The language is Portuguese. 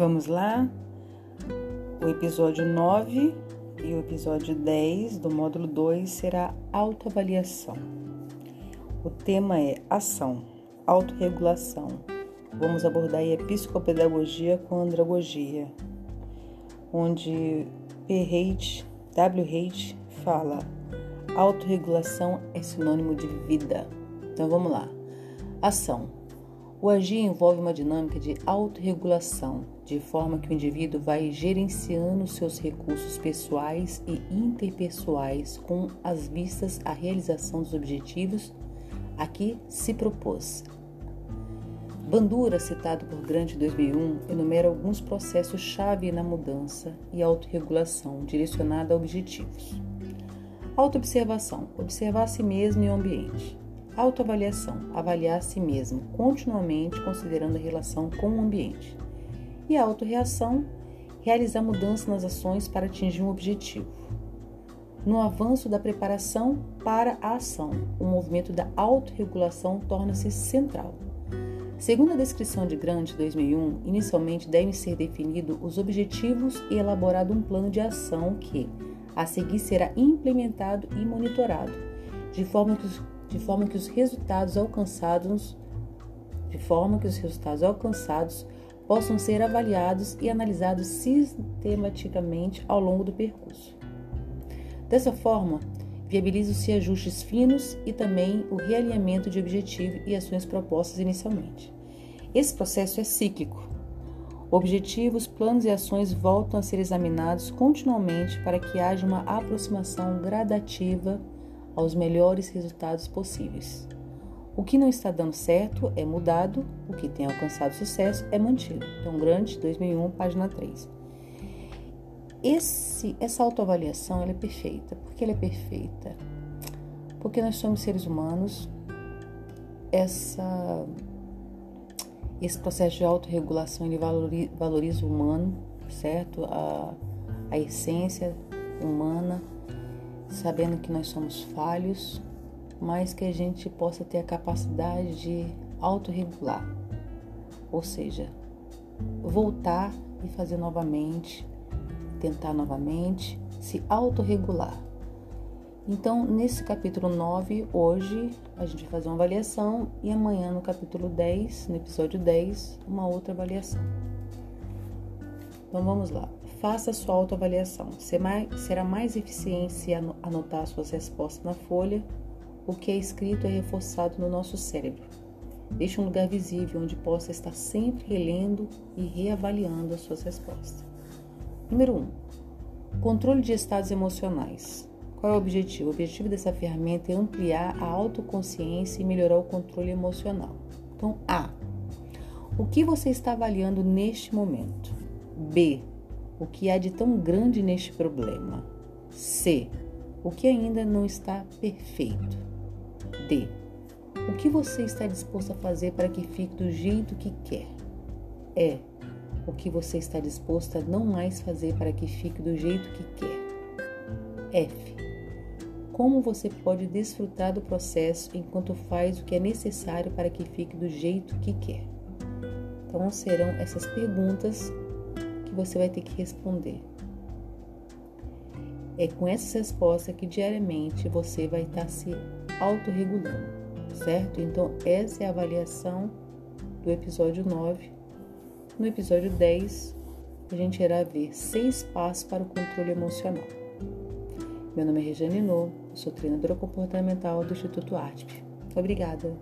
Vamos lá? O episódio 9 e o episódio 10 do módulo 2 será autoavaliação. O tema é ação, autorregulação. Vamos abordar a psicopedagogia com andragogia, onde P. Haidt, W. Haidt fala autorregulação é sinônimo de vida. Então vamos lá. Ação o agir envolve uma dinâmica de autorregulação, de forma que o indivíduo vai gerenciando seus recursos pessoais e interpessoais com as vistas à realização dos objetivos a que se propôs. Bandura, citado por Grant em 2001, enumera alguns processos-chave na mudança e autorregulação direcionada a objetivos. Autoobservação: observar a si mesmo e o ambiente. Autoavaliação: avaliar a si mesmo, continuamente considerando a relação com o ambiente. E a autorreação: realizar mudanças nas ações para atingir um objetivo. No avanço da preparação para a ação, o movimento da autorregulação torna-se central. Segundo a descrição de Grant 2001, inicialmente devem ser definidos os objetivos e elaborado um plano de ação que, a seguir, será implementado e monitorado, de forma que os de forma que os resultados alcançados de forma que os resultados alcançados possam ser avaliados e analisados sistematicamente ao longo do percurso. Dessa forma, viabilizam-se ajustes finos e também o realinhamento de objetivos e ações propostas inicialmente. Esse processo é cíclico. Objetivos, planos e ações voltam a ser examinados continuamente para que haja uma aproximação gradativa aos melhores resultados possíveis. O que não está dando certo é mudado, o que tem alcançado sucesso é mantido. Então, Grande, 2001, página 3. Esse, essa autoavaliação é perfeita. Por que ela é perfeita? Porque nós somos seres humanos, essa, esse processo de autorregulação ele valoriza, valoriza o humano, certo? A, a essência humana sabendo que nós somos falhos, mas que a gente possa ter a capacidade de autorregular, ou seja, voltar e fazer novamente, tentar novamente, se autorregular. Então, nesse capítulo 9, hoje a gente vai fazer uma avaliação e amanhã no capítulo 10, no episódio 10, uma outra avaliação. Então vamos lá. Faça sua autoavaliação. Será mais eficiente anotar suas respostas na folha. O que é escrito é reforçado no nosso cérebro. Deixe um lugar visível onde possa estar sempre relendo e reavaliando as suas respostas. Número 1. Um, controle de estados emocionais. Qual é o objetivo? O objetivo dessa ferramenta é ampliar a autoconsciência e melhorar o controle emocional. Então, A. O que você está avaliando neste momento? B o que há de tão grande neste problema? C. O que ainda não está perfeito? D. O que você está disposto a fazer para que fique do jeito que quer? E. O que você está disposto a não mais fazer para que fique do jeito que quer? F. Como você pode desfrutar do processo enquanto faz o que é necessário para que fique do jeito que quer? Então serão essas perguntas que você vai ter que responder. É com essas respostas que diariamente você vai estar se autorregulando, certo? Então, essa é a avaliação do episódio 9. No episódio 10, a gente irá ver seis passos para o controle emocional. Meu nome é Regiane Nô, sou treinadora comportamental do Instituto ARTP. Obrigada!